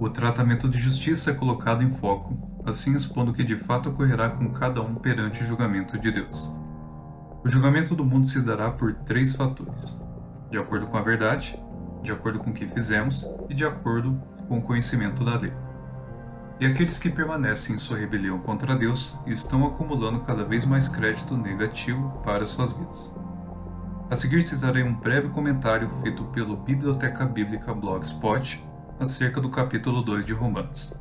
O tratamento de justiça é colocado em foco, assim expondo o que de fato ocorrerá com cada um perante o julgamento de Deus. O julgamento do mundo se dará por três fatores: de acordo com a verdade, de acordo com o que fizemos e de acordo com o conhecimento da lei. E aqueles que permanecem em sua rebelião contra Deus estão acumulando cada vez mais crédito negativo para suas vidas. A seguir citarei um breve comentário feito pelo Biblioteca Bíblica Blogspot acerca do capítulo 2 de Romanos.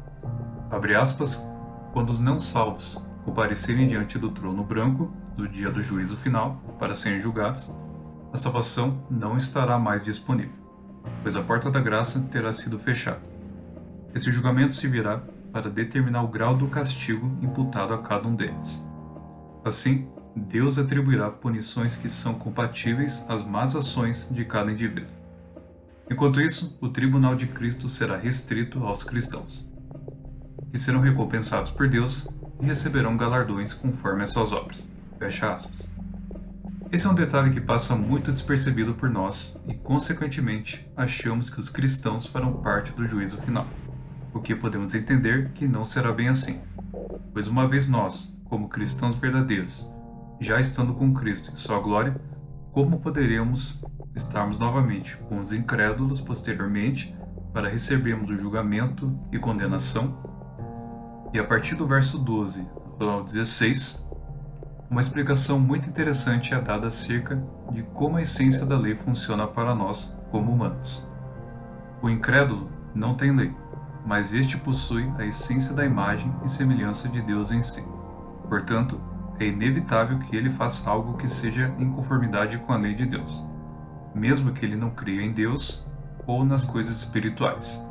Abre aspas, quando os não salvos comparecerem diante do trono branco do dia do juízo final para serem julgados, a salvação não estará mais disponível, pois a porta da graça terá sido fechada. Esse julgamento servirá para determinar o grau do castigo imputado a cada um deles. Assim, Deus atribuirá punições que são compatíveis às más ações de cada indivíduo. Enquanto isso, o tribunal de Cristo será restrito aos cristãos, que serão recompensados por Deus e receberão galardões conforme as suas obras. Fecha aspas. Esse é um detalhe que passa muito despercebido por nós e, consequentemente, achamos que os cristãos farão parte do juízo final o que podemos entender que não será bem assim. Pois uma vez nós, como cristãos verdadeiros, já estando com Cristo em sua glória, como poderemos estarmos novamente com os incrédulos posteriormente para recebermos o julgamento e condenação? E a partir do verso 12 ao 16, uma explicação muito interessante é dada acerca de como a essência da lei funciona para nós como humanos. O incrédulo não tem lei, mas este possui a essência da imagem e semelhança de Deus em si. Portanto, é inevitável que ele faça algo que seja em conformidade com a lei de Deus, mesmo que ele não creia em Deus ou nas coisas espirituais.